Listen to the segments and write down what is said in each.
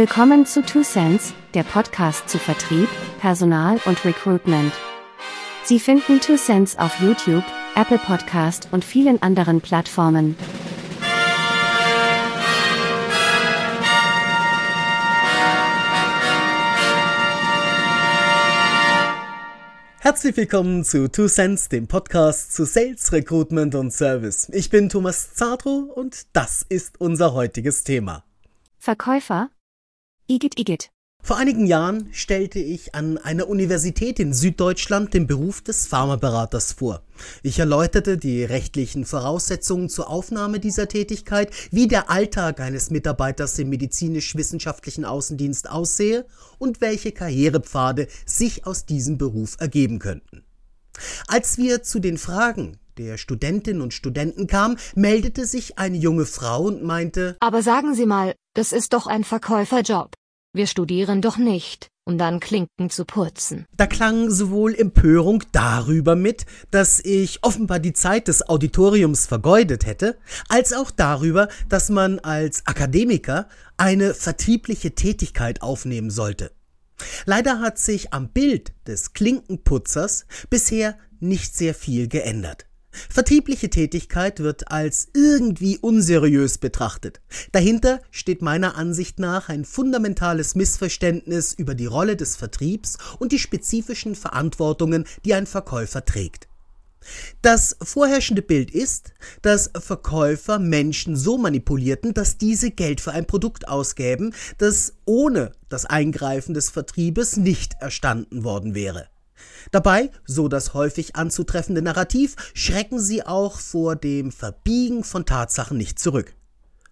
Willkommen zu Two Cents, der Podcast zu Vertrieb, Personal und Recruitment. Sie finden Two Cents auf YouTube, Apple Podcast und vielen anderen Plattformen. Herzlich willkommen zu Two Cents, dem Podcast zu Sales, Recruitment und Service. Ich bin Thomas Zadro und das ist unser heutiges Thema. Verkäufer? Igitt, Igitt. Vor einigen Jahren stellte ich an einer Universität in Süddeutschland den Beruf des Pharmaberaters vor. Ich erläuterte die rechtlichen Voraussetzungen zur Aufnahme dieser Tätigkeit, wie der Alltag eines Mitarbeiters im medizinisch-wissenschaftlichen Außendienst aussehe und welche Karrierepfade sich aus diesem Beruf ergeben könnten. Als wir zu den Fragen der Studentinnen und Studenten kamen, meldete sich eine junge Frau und meinte Aber sagen Sie mal, das ist doch ein Verkäuferjob. Wir studieren doch nicht, um dann Klinken zu putzen. Da klang sowohl Empörung darüber mit, dass ich offenbar die Zeit des Auditoriums vergeudet hätte, als auch darüber, dass man als Akademiker eine vertriebliche Tätigkeit aufnehmen sollte. Leider hat sich am Bild des Klinkenputzers bisher nicht sehr viel geändert. Vertriebliche Tätigkeit wird als irgendwie unseriös betrachtet. Dahinter steht meiner Ansicht nach ein fundamentales Missverständnis über die Rolle des Vertriebs und die spezifischen Verantwortungen, die ein Verkäufer trägt. Das vorherrschende Bild ist, dass Verkäufer Menschen so manipulierten, dass diese Geld für ein Produkt ausgäben, das ohne das Eingreifen des Vertriebes nicht erstanden worden wäre. Dabei, so das häufig anzutreffende Narrativ, schrecken sie auch vor dem Verbiegen von Tatsachen nicht zurück.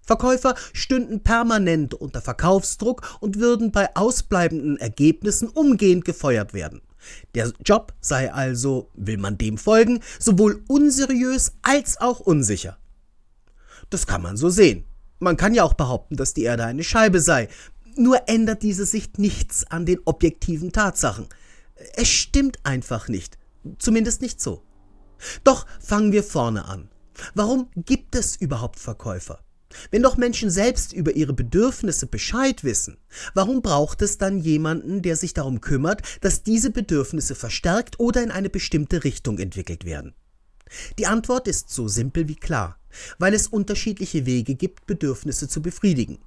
Verkäufer stünden permanent unter Verkaufsdruck und würden bei ausbleibenden Ergebnissen umgehend gefeuert werden. Der Job sei also, will man dem folgen, sowohl unseriös als auch unsicher. Das kann man so sehen. Man kann ja auch behaupten, dass die Erde eine Scheibe sei. Nur ändert diese Sicht nichts an den objektiven Tatsachen. Es stimmt einfach nicht. Zumindest nicht so. Doch fangen wir vorne an. Warum gibt es überhaupt Verkäufer? Wenn doch Menschen selbst über ihre Bedürfnisse Bescheid wissen, warum braucht es dann jemanden, der sich darum kümmert, dass diese Bedürfnisse verstärkt oder in eine bestimmte Richtung entwickelt werden? Die Antwort ist so simpel wie klar, weil es unterschiedliche Wege gibt, Bedürfnisse zu befriedigen.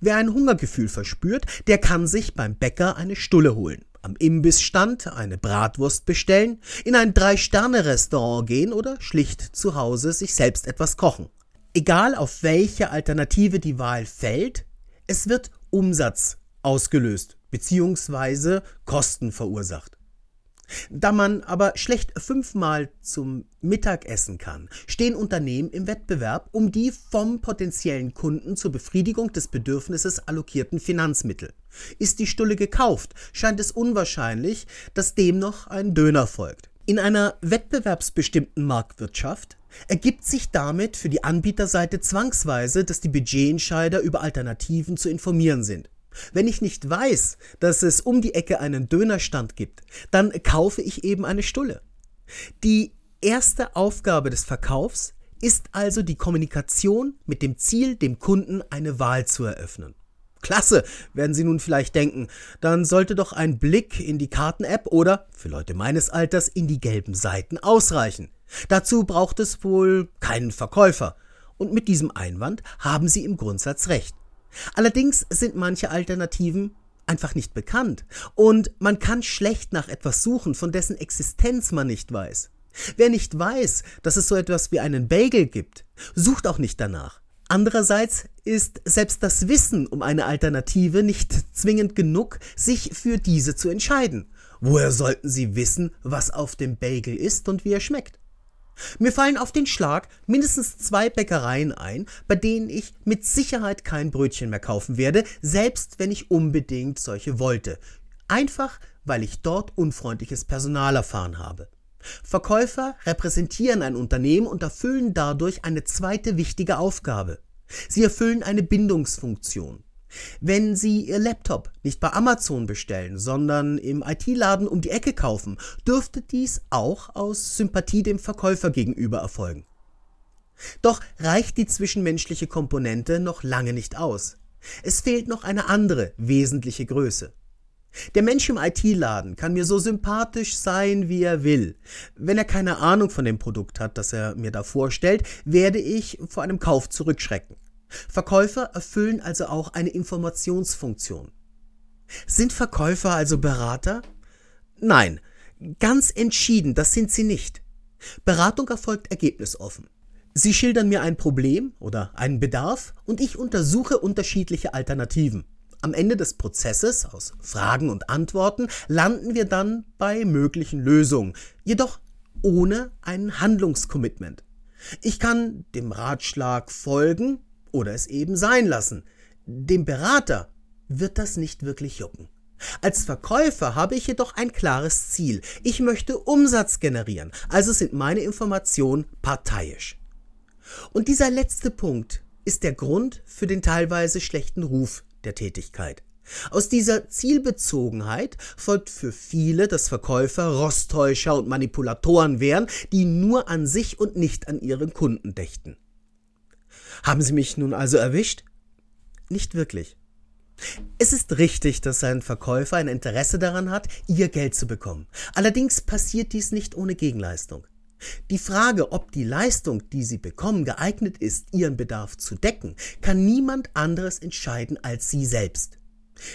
Wer ein Hungergefühl verspürt, der kann sich beim Bäcker eine Stulle holen am Imbissstand eine Bratwurst bestellen, in ein Drei-Sterne-Restaurant gehen oder schlicht zu Hause sich selbst etwas kochen. Egal auf welche Alternative die Wahl fällt, es wird Umsatz ausgelöst bzw. Kosten verursacht. Da man aber schlecht fünfmal zum Mittag essen kann, stehen Unternehmen im Wettbewerb um die vom potenziellen Kunden zur Befriedigung des Bedürfnisses allokierten Finanzmittel. Ist die Stulle gekauft, scheint es unwahrscheinlich, dass dem noch ein Döner folgt. In einer wettbewerbsbestimmten Marktwirtschaft ergibt sich damit für die Anbieterseite zwangsweise, dass die Budgetentscheider über Alternativen zu informieren sind. Wenn ich nicht weiß, dass es um die Ecke einen Dönerstand gibt, dann kaufe ich eben eine Stulle. Die erste Aufgabe des Verkaufs ist also die Kommunikation mit dem Ziel, dem Kunden eine Wahl zu eröffnen. Klasse, werden Sie nun vielleicht denken, dann sollte doch ein Blick in die Karten-App oder, für Leute meines Alters, in die gelben Seiten ausreichen. Dazu braucht es wohl keinen Verkäufer. Und mit diesem Einwand haben Sie im Grundsatz recht. Allerdings sind manche Alternativen einfach nicht bekannt und man kann schlecht nach etwas suchen, von dessen Existenz man nicht weiß. Wer nicht weiß, dass es so etwas wie einen Bagel gibt, sucht auch nicht danach. Andererseits ist selbst das Wissen um eine Alternative nicht zwingend genug, sich für diese zu entscheiden. Woher sollten Sie wissen, was auf dem Bagel ist und wie er schmeckt? Mir fallen auf den Schlag mindestens zwei Bäckereien ein, bei denen ich mit Sicherheit kein Brötchen mehr kaufen werde, selbst wenn ich unbedingt solche wollte. Einfach, weil ich dort unfreundliches Personal erfahren habe. Verkäufer repräsentieren ein Unternehmen und erfüllen dadurch eine zweite wichtige Aufgabe. Sie erfüllen eine Bindungsfunktion. Wenn Sie Ihr Laptop nicht bei Amazon bestellen, sondern im IT-Laden um die Ecke kaufen, dürfte dies auch aus Sympathie dem Verkäufer gegenüber erfolgen. Doch reicht die zwischenmenschliche Komponente noch lange nicht aus. Es fehlt noch eine andere wesentliche Größe. Der Mensch im IT-Laden kann mir so sympathisch sein, wie er will. Wenn er keine Ahnung von dem Produkt hat, das er mir da vorstellt, werde ich vor einem Kauf zurückschrecken. Verkäufer erfüllen also auch eine Informationsfunktion. Sind Verkäufer also Berater? Nein, ganz entschieden, das sind sie nicht. Beratung erfolgt ergebnisoffen. Sie schildern mir ein Problem oder einen Bedarf und ich untersuche unterschiedliche Alternativen. Am Ende des Prozesses aus Fragen und Antworten landen wir dann bei möglichen Lösungen, jedoch ohne ein Handlungskommitment. Ich kann dem Ratschlag folgen oder es eben sein lassen. Dem Berater wird das nicht wirklich jucken. Als Verkäufer habe ich jedoch ein klares Ziel. Ich möchte Umsatz generieren, also sind meine Informationen parteiisch. Und dieser letzte Punkt ist der Grund für den teilweise schlechten Ruf der Tätigkeit. Aus dieser Zielbezogenheit folgt für viele, dass Verkäufer Rosttäuscher und Manipulatoren wären, die nur an sich und nicht an ihren Kunden dächten. Haben Sie mich nun also erwischt? Nicht wirklich. Es ist richtig, dass ein Verkäufer ein Interesse daran hat, ihr Geld zu bekommen. Allerdings passiert dies nicht ohne Gegenleistung. Die Frage, ob die Leistung, die Sie bekommen, geeignet ist, Ihren Bedarf zu decken, kann niemand anderes entscheiden als Sie selbst.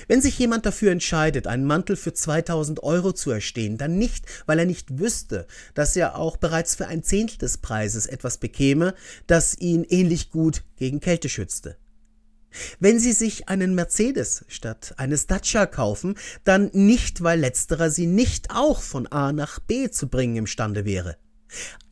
Wenn sich jemand dafür entscheidet, einen Mantel für 2000 Euro zu erstehen, dann nicht, weil er nicht wüsste, dass er auch bereits für ein Zehntel des Preises etwas bekäme, das ihn ähnlich gut gegen Kälte schützte. Wenn Sie sich einen Mercedes statt eines Dacia kaufen, dann nicht, weil letzterer Sie nicht auch von A nach B zu bringen imstande wäre.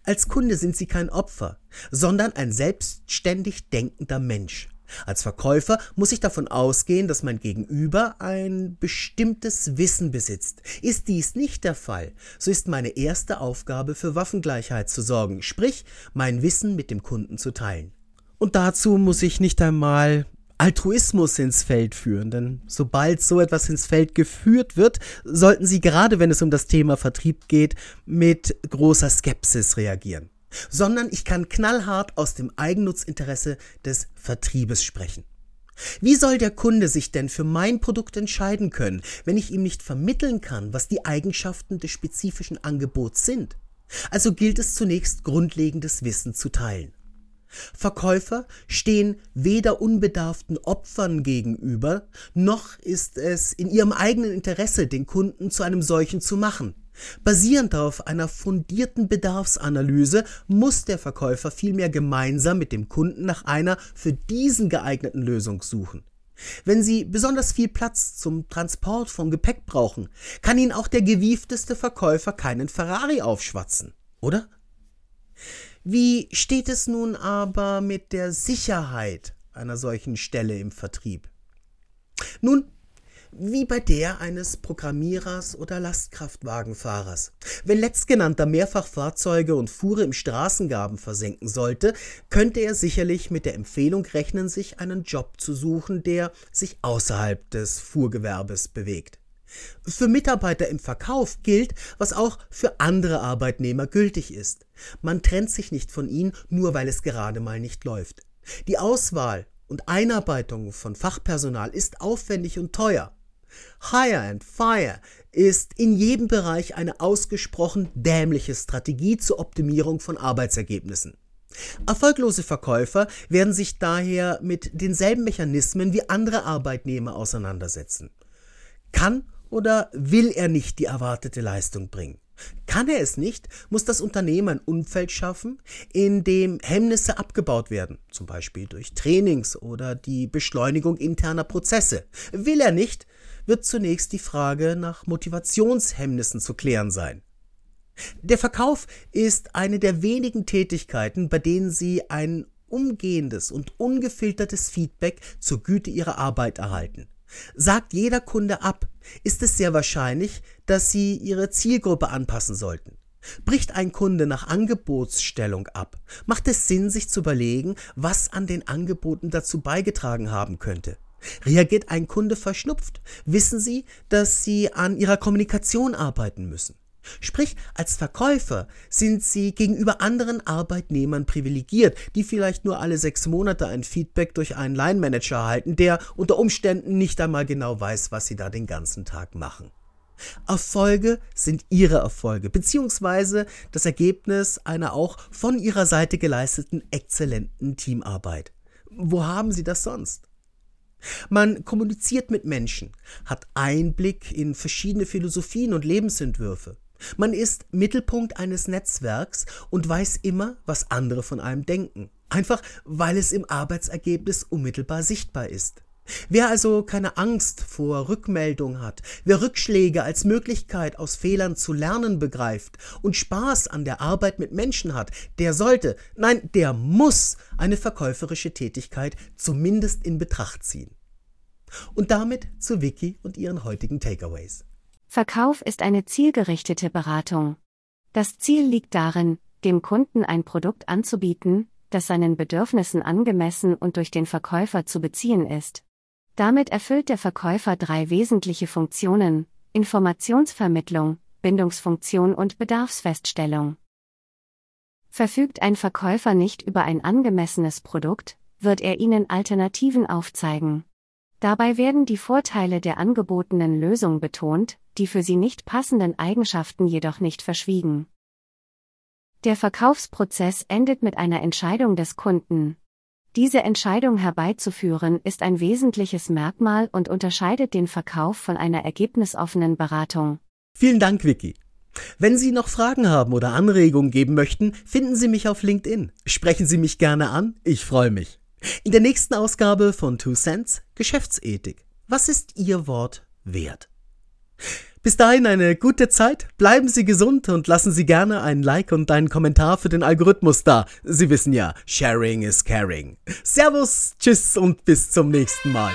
Als Kunde sind Sie kein Opfer, sondern ein selbstständig denkender Mensch. Als Verkäufer muss ich davon ausgehen, dass mein Gegenüber ein bestimmtes Wissen besitzt. Ist dies nicht der Fall, so ist meine erste Aufgabe für Waffengleichheit zu sorgen, sprich mein Wissen mit dem Kunden zu teilen. Und dazu muss ich nicht einmal Altruismus ins Feld führen, denn sobald so etwas ins Feld geführt wird, sollten Sie gerade wenn es um das Thema Vertrieb geht, mit großer Skepsis reagieren. Sondern ich kann knallhart aus dem Eigennutzinteresse des Vertriebes sprechen. Wie soll der Kunde sich denn für mein Produkt entscheiden können, wenn ich ihm nicht vermitteln kann, was die Eigenschaften des spezifischen Angebots sind? Also gilt es zunächst grundlegendes Wissen zu teilen. Verkäufer stehen weder unbedarften Opfern gegenüber, noch ist es in ihrem eigenen Interesse, den Kunden zu einem solchen zu machen. Basierend auf einer fundierten Bedarfsanalyse muss der Verkäufer vielmehr gemeinsam mit dem Kunden nach einer für diesen geeigneten Lösung suchen. Wenn Sie besonders viel Platz zum Transport von Gepäck brauchen, kann Ihnen auch der gewiefteste Verkäufer keinen Ferrari aufschwatzen, oder? Wie steht es nun aber mit der Sicherheit einer solchen Stelle im Vertrieb? Nun, wie bei der eines Programmierers oder Lastkraftwagenfahrers. Wenn letztgenannter mehrfach Fahrzeuge und Fuhre im Straßengaben versenken sollte, könnte er sicherlich mit der Empfehlung rechnen, sich einen Job zu suchen, der sich außerhalb des Fuhrgewerbes bewegt. Für Mitarbeiter im Verkauf gilt, was auch für andere Arbeitnehmer gültig ist. Man trennt sich nicht von ihnen, nur weil es gerade mal nicht läuft. Die Auswahl und Einarbeitung von Fachpersonal ist aufwendig und teuer. Hire and Fire ist in jedem Bereich eine ausgesprochen dämliche Strategie zur Optimierung von Arbeitsergebnissen. Erfolglose Verkäufer werden sich daher mit denselben Mechanismen wie andere Arbeitnehmer auseinandersetzen. Kann oder will er nicht die erwartete Leistung bringen? Kann er es nicht, muss das Unternehmen ein Umfeld schaffen, in dem Hemmnisse abgebaut werden, zum Beispiel durch Trainings oder die Beschleunigung interner Prozesse. Will er nicht, wird zunächst die Frage nach Motivationshemmnissen zu klären sein. Der Verkauf ist eine der wenigen Tätigkeiten, bei denen Sie ein umgehendes und ungefiltertes Feedback zur Güte Ihrer Arbeit erhalten. Sagt jeder Kunde ab, ist es sehr wahrscheinlich, dass Sie Ihre Zielgruppe anpassen sollten. Bricht ein Kunde nach Angebotsstellung ab, macht es Sinn, sich zu überlegen, was an den Angeboten dazu beigetragen haben könnte. Reagiert ein Kunde verschnupft, wissen Sie, dass Sie an Ihrer Kommunikation arbeiten müssen. Sprich, als Verkäufer sind Sie gegenüber anderen Arbeitnehmern privilegiert, die vielleicht nur alle sechs Monate ein Feedback durch einen Line-Manager erhalten, der unter Umständen nicht einmal genau weiß, was Sie da den ganzen Tag machen. Erfolge sind Ihre Erfolge, beziehungsweise das Ergebnis einer auch von Ihrer Seite geleisteten exzellenten Teamarbeit. Wo haben Sie das sonst? Man kommuniziert mit Menschen, hat Einblick in verschiedene Philosophien und Lebensentwürfe. Man ist Mittelpunkt eines Netzwerks und weiß immer, was andere von einem denken. Einfach weil es im Arbeitsergebnis unmittelbar sichtbar ist. Wer also keine Angst vor Rückmeldung hat, wer Rückschläge als Möglichkeit aus Fehlern zu lernen begreift und Spaß an der Arbeit mit Menschen hat, der sollte, nein, der muss eine verkäuferische Tätigkeit zumindest in Betracht ziehen. Und damit zu Vicky und ihren heutigen Takeaways. Verkauf ist eine zielgerichtete Beratung. Das Ziel liegt darin, dem Kunden ein Produkt anzubieten, das seinen Bedürfnissen angemessen und durch den Verkäufer zu beziehen ist. Damit erfüllt der Verkäufer drei wesentliche Funktionen Informationsvermittlung, Bindungsfunktion und Bedarfsfeststellung. Verfügt ein Verkäufer nicht über ein angemessenes Produkt, wird er Ihnen Alternativen aufzeigen. Dabei werden die Vorteile der angebotenen Lösung betont, die für sie nicht passenden Eigenschaften jedoch nicht verschwiegen. Der Verkaufsprozess endet mit einer Entscheidung des Kunden, diese Entscheidung herbeizuführen ist ein wesentliches Merkmal und unterscheidet den Verkauf von einer ergebnisoffenen Beratung. Vielen Dank, Vicky. Wenn Sie noch Fragen haben oder Anregungen geben möchten, finden Sie mich auf LinkedIn. Sprechen Sie mich gerne an, ich freue mich. In der nächsten Ausgabe von Two Cents Geschäftsethik. Was ist Ihr Wort wert? Bis dahin eine gute Zeit, bleiben Sie gesund und lassen Sie gerne ein Like und einen Kommentar für den Algorithmus da. Sie wissen ja, Sharing is Caring. Servus, Tschüss und bis zum nächsten Mal.